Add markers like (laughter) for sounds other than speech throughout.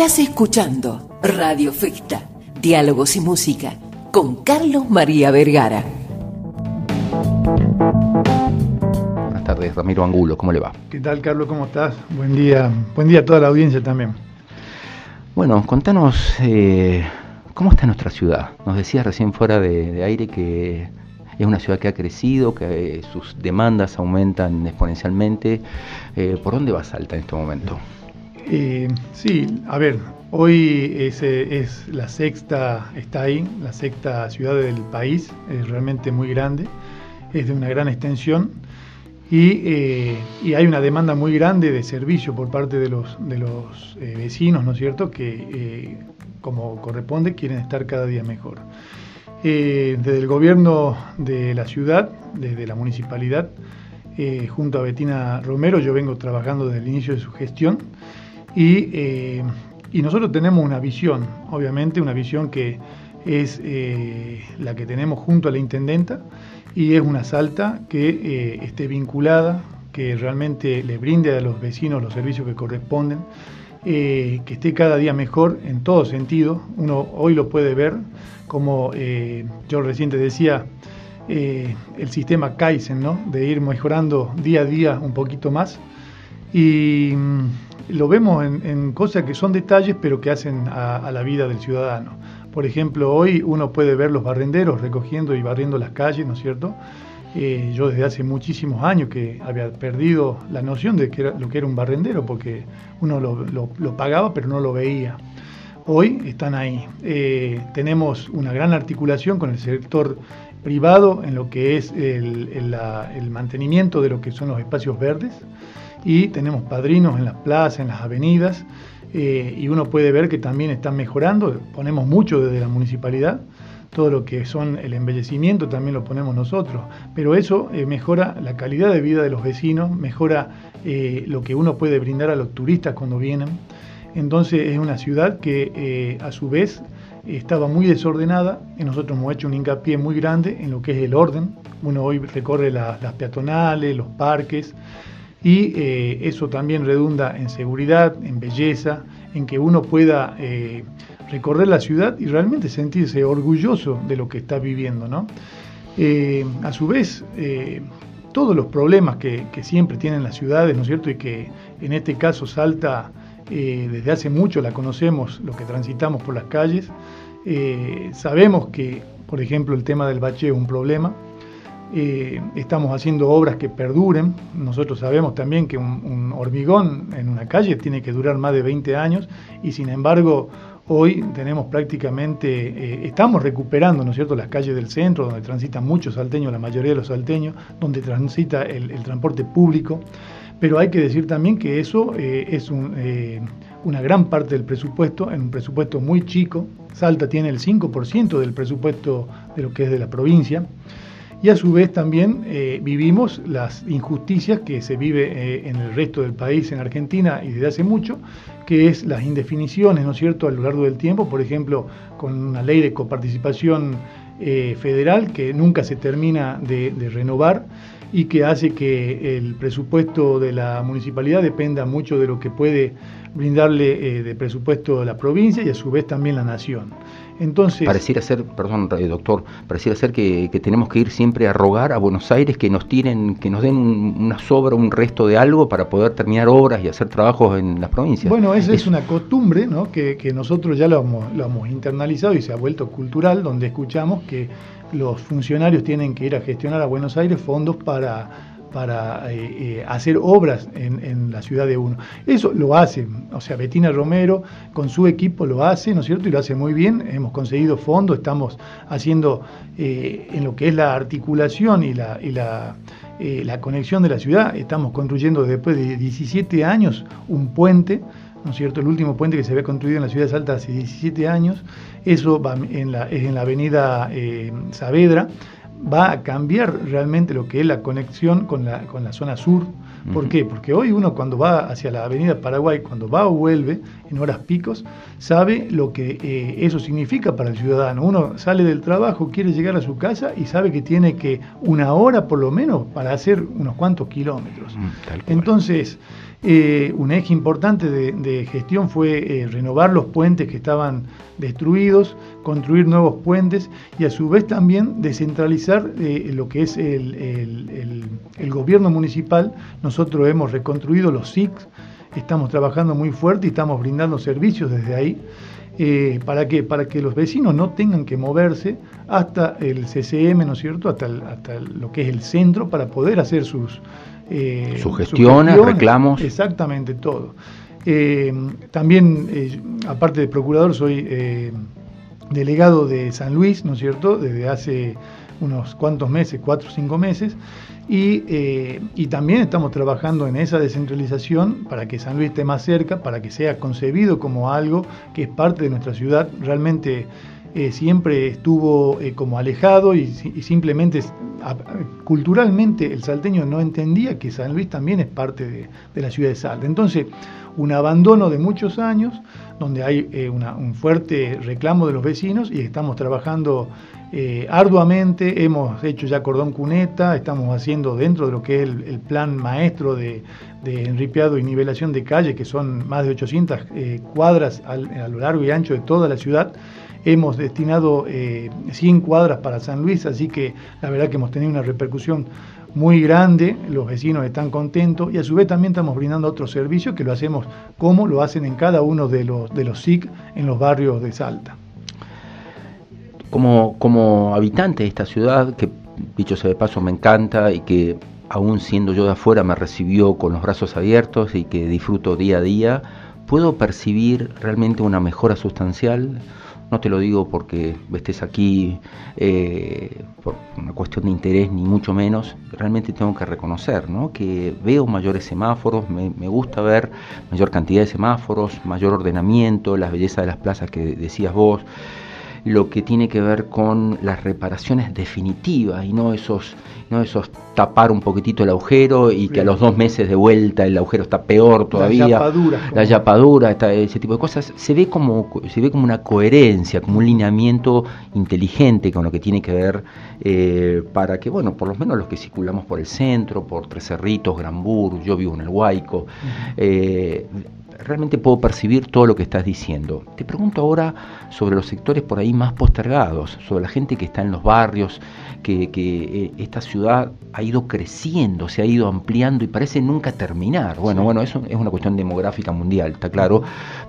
Estás escuchando Radio Festa, Diálogos y Música, con Carlos María Vergara. Buenas tardes, Ramiro Angulo, ¿cómo le va? ¿Qué tal, Carlos? ¿Cómo estás? Buen día, buen día a toda la audiencia también. Bueno, contanos eh, cómo está nuestra ciudad. Nos decías recién fuera de, aire que es una ciudad que ha crecido, que eh, sus demandas aumentan exponencialmente. Eh, ¿Por dónde va Salta en este momento? Sí, a ver, hoy es, la sexta, está ahí, la sexta ciudad del país, es realmente muy grande, es de una gran extensión eh, y, hay una demanda muy grande de servicio por parte de los, eh, vecinos, ¿no es cierto?, que eh, como corresponde quieren estar cada día mejor. desde el gobierno de la ciudad, desde la municipalidad, junto a Betina Romero, yo vengo trabajando desde el inicio de su gestión y, y nosotros tenemos una visión, obviamente una visión que es la que tenemos junto a la intendenta, y es una salta que eh, esté vinculada, que realmente le brinde a los vecinos los servicios que corresponden, eh, que esté cada día mejor en todo sentido. Uno hoy lo puede ver, como eh, yo recién decía, el sistema Kaizen, ¿no? de ir mejorando día a día un poquito más. Y mm, lo vemos en, cosas que son detalles, pero que hacen a la vida del ciudadano. Por ejemplo, hoy uno puede ver los barrenderos recogiendo y barriendo las calles, ¿no es cierto? Eh, yo desde hace muchísimos años que había perdido la noción de que lo que era un barrendero, porque uno lo, pagaba pero no lo veía. Hoy están ahí. Eh, tenemos una gran articulación con el sector privado en lo que es el, el, mantenimiento de lo que son los espacios verdes y tenemos padrinos en las plazas, en las avenidas eh, y uno puede ver que también están mejorando, ponemos mucho desde la municipalidad, todo lo que son el embellecimiento también lo ponemos nosotros, pero eso eh, mejora la calidad de vida de los vecinos, mejora eh, lo que uno puede brindar a los turistas cuando vienen. Entonces es una ciudad que a su vez estaba muy desordenada y nosotros hemos hecho un hincapié muy grande en lo que es el orden. Uno hoy recorre las peatonales, los parques, y eh, eso también redunda en seguridad, en belleza, en que uno pueda eh, recorrer la ciudad y realmente sentirse orgulloso de lo que está viviendo. ¿no? Eh, a su vez, todos los problemas que, siempre tienen las ciudades, ¿no es cierto? Y que en este caso Salta, desde hace mucho la conocemos, lo que transitamos por las calles, sabemos que, por ejemplo, el tema del bacheo es un problema, eh, estamos haciendo obras que perduren. Nosotros sabemos también que un, hormigón en una calle tiene que durar más de 20 años y sin embargo hoy tenemos prácticamente, eh, estamos recuperando, ¿no es cierto?, las calles del centro donde transitan muchos salteños, la mayoría de los salteños, donde transita el, transporte público. Pero hay que decir también que eso eh, es una gran parte del presupuesto, en un presupuesto muy chico. Salta tiene el 5% del presupuesto de lo que es de la provincia y a su vez también eh, vivimos las injusticias que se vive eh, en el resto del país, en Argentina y desde hace mucho, que es las indefiniciones, ¿no es cierto?, a lo largo del tiempo, por ejemplo, con una ley de coparticipación eh, federal que nunca se termina de, de renovar y que hace que el presupuesto de la municipalidad dependa mucho de lo que puede brindarle de presupuesto la provincia y a su vez también la nación. Entonces, pareciera ser, perdón, eh, doctor, pareciera ser que, tenemos que ir siempre a rogar a Buenos Aires que nos tiren, que nos den una sobra, un resto de algo para poder terminar obras y hacer trabajos en las provincias. Bueno, esa es, una costumbre, ¿no? Que, nosotros ya lo hemos, lo hemos internalizado y se ha vuelto cultural, donde escuchamos que los funcionarios tienen que ir a gestionar a Buenos Aires fondos para para eh, eh, hacer obras en, la ciudad de uno. Eso lo hace, o sea, Betina Romero con su equipo lo hace, ¿no es cierto? Y lo hace muy bien, hemos conseguido fondos, estamos haciendo eh, en lo que es la articulación y la, la, conexión de la ciudad, estamos construyendo después de 17 años un puente, ¿no es cierto? El último puente que se había construido en la ciudad de Salta hace 17 años, eso es en la avenida Saavedra, va a cambiar realmente lo que es la conexión con la, con la zona sur. ¿Por qué? Porque hoy uno cuando va hacia la avenida Paraguay, cuando va o vuelve en horas picos, sabe lo que eh, eso significa para el ciudadano. Uno sale del trabajo, quiere llegar a su casa y sabe que tiene que una hora por lo menos para hacer unos cuantos kilómetros. Entonces, eh, un eje importante de, gestión fue eh, renovar los puentes que estaban destruidos, construir nuevos puentes y a su vez también descentralizar eh, lo que es el, gobierno municipal. Nosotros hemos reconstruido los SIC, estamos trabajando muy fuerte y estamos brindando servicios desde ahí. ¿Para qué? Para que los vecinos no tengan que moverse hasta el CCM, ¿no es cierto? Hasta, hasta lo que es el centro para poder hacer sus, eh, sugestiones, reclamos. Exactamente, todo. Eh, también, eh, aparte de procurador, soy eh, delegado de San Luis, ¿no es cierto?, desde hace unos cuantos meses, cuatro o cinco meses, y, y, también estamos trabajando en esa descentralización para que San Luis esté más cerca, para que sea concebido como algo que es parte de nuestra ciudad. Realmente eh, siempre estuvo eh, como alejado y, simplemente culturalmente el salteño no entendía que San Luis también es parte de, la ciudad de Salta. Entonces, un abandono de muchos años, donde hay eh, un fuerte reclamo de los vecinos y estamos trabajando arduamente, hemos hecho ya cordón cuneta, estamos haciendo dentro de lo que es el, plan maestro de, enripeado y nivelación de calle, que son más de 800 cuadras a lo largo y ancho de toda la ciudad, Hemos destinado 100 eh, cuadras para San Luis, así que la verdad que hemos tenido una repercusión muy grande, los vecinos están contentos y a su vez también estamos brindando otros servicios que lo hacemos como lo hacen en cada uno de los, de los SIC en los barrios de Salta. Como, habitante de esta ciudad, que dicho sea de paso me encanta y que aún siendo yo de afuera me recibió con los brazos abiertos y que disfruto día a día, ¿puedo percibir realmente una mejora sustancial? No te lo digo porque estés aquí eh, por una cuestión de interés, ni mucho menos. Realmente tengo que reconocer ¿no? que veo mayores semáforos, me, me, gusta ver mayor cantidad de semáforos, mayor ordenamiento, las bellezas de las plazas que decías vos lo que tiene que ver con las reparaciones definitivas y no esos, no esos tapar un poquitito el agujero y que a los dos meses de vuelta el agujero está peor todavía. La yapadura. La yapadura, ese tipo de cosas. Se ve como, se ve como una coherencia, como un lineamiento inteligente con lo que tiene que ver eh, para que, bueno, por lo menos los que circulamos por el centro, por Tres Cerritos, Granbur, yo vivo en el Huayco, realmente puedo percibir todo lo que estás diciendo. Te pregunto ahora sobre los sectores por ahí más postergados, sobre la gente que está en los barrios, que, eh, esta ciudad ha ido creciendo, se ha ido ampliando y parece nunca terminar. Bueno, bueno, eso es una cuestión demográfica mundial, está claro,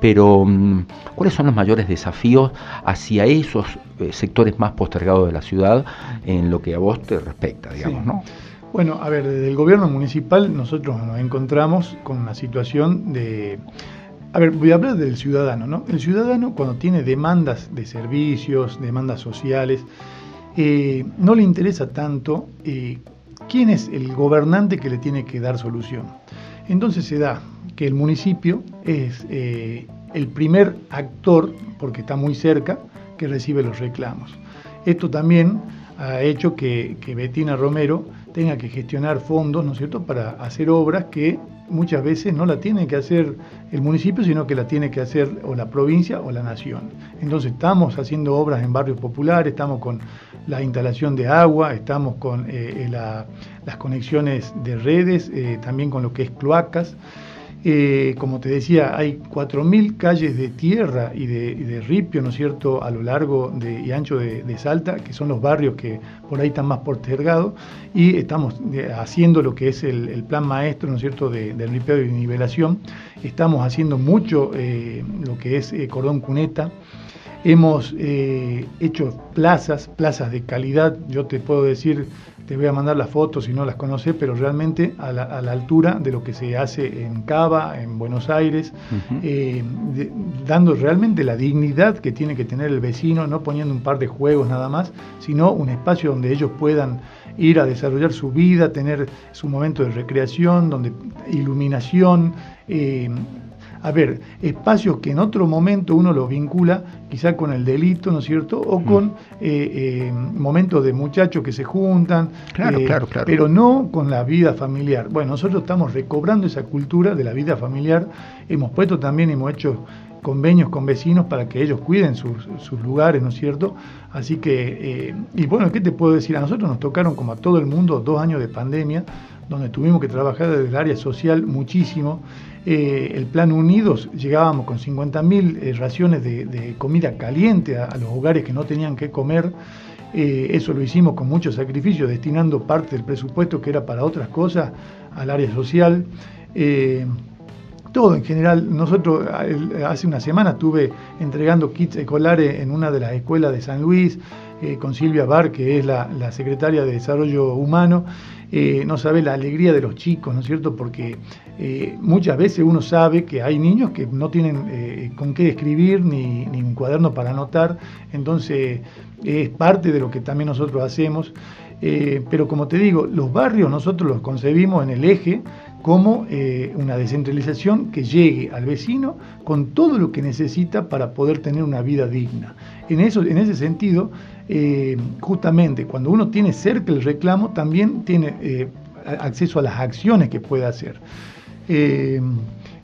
pero mm, ¿cuáles son los mayores desafíos hacia esos eh, sectores más postergados de la ciudad en lo que a vos te respecta, digamos, ¿no? Bueno, a ver, desde el gobierno municipal nosotros nos encontramos con una situación de... A ver, voy a hablar del ciudadano, ¿no? El ciudadano cuando tiene demandas de servicios, demandas sociales, eh, no le interesa tanto eh, quién es el gobernante que le tiene que dar solución. Entonces se da que el municipio es eh, el primer actor, porque está muy cerca, que recibe los reclamos. Esto también ha hecho que, que Betina Romero tenga que gestionar fondos, ¿no es cierto?, para hacer obras que muchas veces no la tiene que hacer el municipio, sino que la tiene que hacer o la provincia o la nación. Entonces estamos haciendo obras en barrios populares, estamos con la instalación de agua, estamos con eh, las conexiones de redes, eh, también con lo que es cloacas. Eh, como te decía, hay 4.000 calles de tierra y de, ripio, ¿no es cierto?, a lo largo de, y ancho de, Salta, que son los barrios que por ahí están más postergados, y estamos eh, haciendo lo que es el, plan maestro, ¿no es cierto?, del ripio y nivelación. Estamos haciendo mucho eh, lo que es cordón cuneta. Hemos hecho plazas, plazas de calidad, yo te puedo decir te voy a mandar las fotos si no las conoces, pero realmente a la, altura de lo que se hace en Cava, en Buenos Aires, eh, dando realmente la dignidad que tiene que tener el vecino, no poniendo un par de juegos nada más, sino un espacio donde ellos puedan ir a desarrollar su vida, tener su momento de recreación, donde iluminación. Eh, a ver, espacios que en otro momento uno los vincula quizá con el delito, ¿no es cierto? O mm. con eh, eh, momentos de muchachos que se juntan, claro, eh, claro, claro. pero no con la vida familiar. Bueno, nosotros estamos recobrando esa cultura de la vida familiar, hemos puesto también, hemos hecho convenios con vecinos para que ellos cuiden sus, lugares, ¿no es cierto? Así que, y bueno, ¿qué te puedo decir? A nosotros nos tocaron, como a todo el mundo, dos años de pandemia, donde tuvimos que trabajar desde el área social muchísimo. Eh, el plan Unidos llegábamos con 50.000 eh, raciones de, comida caliente a, los hogares que no tenían que comer. Eh, eso lo hicimos con mucho sacrificio, destinando parte del presupuesto que era para otras cosas al área social. todo en general, nosotros hace una semana estuve entregando kits escolares en una de las escuelas de San Luis, con Silvia Bar, que es la, secretaria de Desarrollo Humano, eh, no sabe la alegría de los chicos, ¿no es cierto? Porque eh, muchas veces uno sabe que hay niños que no tienen eh, con qué escribir ni, un cuaderno para anotar, entonces es parte de lo que también nosotros hacemos. pero como te digo, los barrios nosotros los concebimos en el eje como una descentralización que llegue al vecino con todo lo que necesita para poder tener una vida digna. En, eso, en ese sentido, eh, justamente cuando uno tiene cerca el reclamo, también tiene eh, acceso a las acciones que puede hacer. Eh,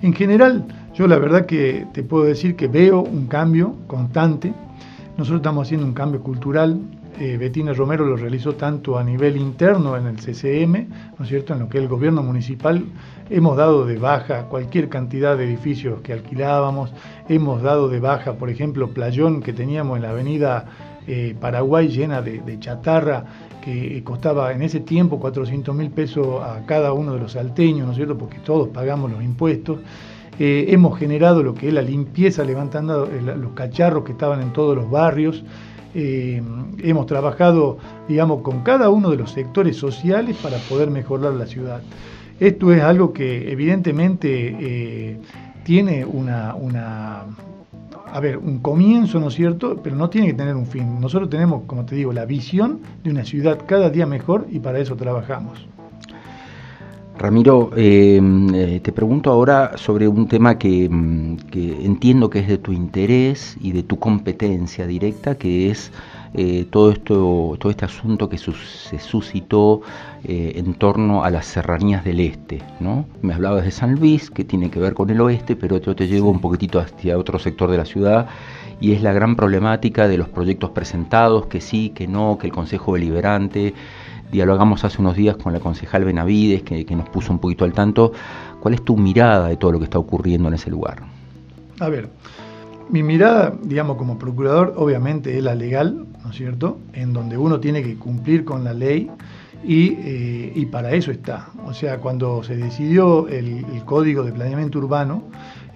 en general, yo la verdad que te puedo decir que veo un cambio constante. Nosotros estamos haciendo un cambio cultural. Betina Romero lo realizó tanto a nivel interno en el CCM, ¿no es cierto?, en lo que es el gobierno municipal. Hemos dado de baja cualquier cantidad de edificios que alquilábamos. Hemos dado de baja, por ejemplo, Playón que teníamos en la avenida eh, Paraguay llena de, chatarra que costaba en ese tiempo 400 mil pesos a cada uno de los salteños, ¿no es cierto? Porque todos pagamos los impuestos. Eh, hemos generado lo que es la limpieza, levantando los cacharros que estaban en todos los barrios. Eh, hemos trabajado, digamos, con cada uno de los sectores sociales para poder mejorar la ciudad. Esto es algo que evidentemente tiene una, a ver, un comienzo, ¿no es cierto? Pero no tiene que tener un fin. Nosotros tenemos, como te digo, la visión de una ciudad cada día mejor y para eso trabajamos. Ramiro, eh, eh, te pregunto ahora sobre un tema que, mm, que, entiendo que es de tu interés y de tu competencia directa, que es eh, todo, esto, todo este asunto que se suscitó eh, en torno a las serranías del este. ¿no? Me hablabas de San Luis, que tiene que ver con el oeste, pero yo te llevo un poquitito hacia otro sector de la ciudad y es la gran problemática de los proyectos presentados, que sí, que no, que el Consejo Deliberante. Dialogamos hace unos días con la concejal Benavides, que, que nos puso un poquito al tanto. ¿Cuál es tu mirada de todo lo que está ocurriendo en ese lugar? A ver, mi mirada, digamos, como procurador, obviamente es la legal, ¿no es cierto? En donde uno tiene que cumplir con la ley y, eh, para eso está. O sea, cuando se decidió el, Código de Planeamiento Urbano,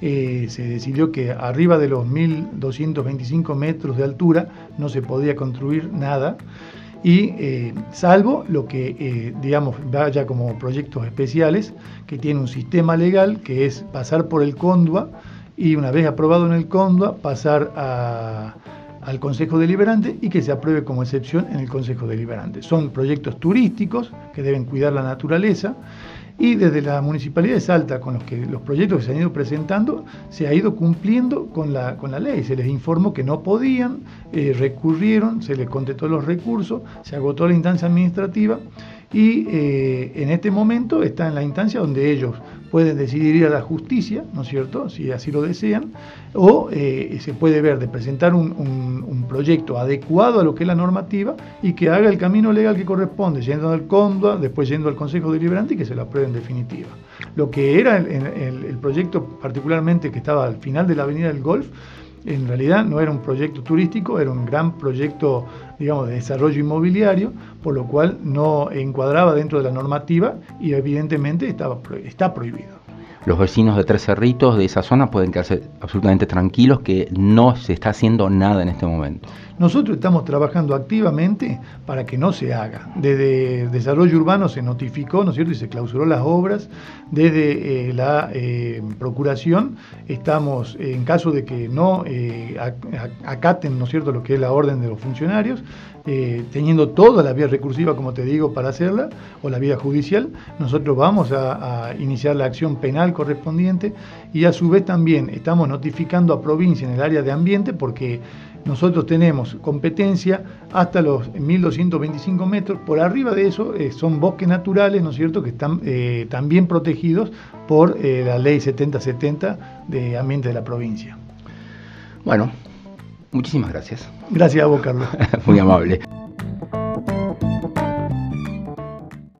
eh, se decidió que arriba de los 1.225 metros de altura no se podía construir nada y eh, salvo lo que, digamos, vaya como proyectos especiales, que tiene un sistema legal que es pasar por el CONDUA, y una vez aprobado en el CONDUA pasar al Consejo Deliberante y que se apruebe como excepción en el Consejo Deliberante. Son proyectos turísticos que deben cuidar la naturaleza y desde la Municipalidad de Salta, con los, que, los proyectos que se han ido presentando, se ha ido cumpliendo con la, con la ley. Se les informó que no podían, eh, recurrieron, se les contestó los recursos, se agotó la instancia administrativa y eh, en este momento está en la instancia donde ellos pueden decidir ir a la justicia, ¿no es cierto?, si así lo desean, o eh, se puede ver de presentar un, proyecto adecuado a lo que es la normativa y que haga el camino legal que corresponde, yendo al CONDUA, después yendo al Consejo Deliberante y que se lo apruebe en definitiva. Lo que era el proyecto particularmente que estaba al final de la Avenida del Golf, en realidad no era un proyecto turístico, era un gran proyecto, digamos, de desarrollo inmobiliario, por lo cual no encuadraba dentro de la normativa y evidentemente estaba, está prohibido. Los vecinos de Tres Cerritos de esa zona pueden quedarse absolutamente tranquilos que no se está haciendo nada en este momento. Nosotros estamos trabajando activamente para que no se haga. Desde Desarrollo Urbano se notificó, ¿no es cierto?, y se clausuró las obras. Desde eh, la eh, Procuración estamos, en caso de que no eh, acaten, ¿no es cierto?, lo que es la orden de los funcionarios, eh, teniendo toda la vía recursiva, como te digo, para hacerla, o la vía judicial, nosotros vamos a, iniciar la acción penal correspondiente y a su vez también estamos notificando a provincia en el área de ambiente porque nosotros tenemos competencia hasta los 1225 metros. Por arriba de eso eh, son bosques naturales, ¿no es cierto?, que están eh, también protegidos por la ley 7070 de ambiente de la provincia. Bueno, muchísimas gracias. Gracias a vos, Carlos. (laughs) Muy amable.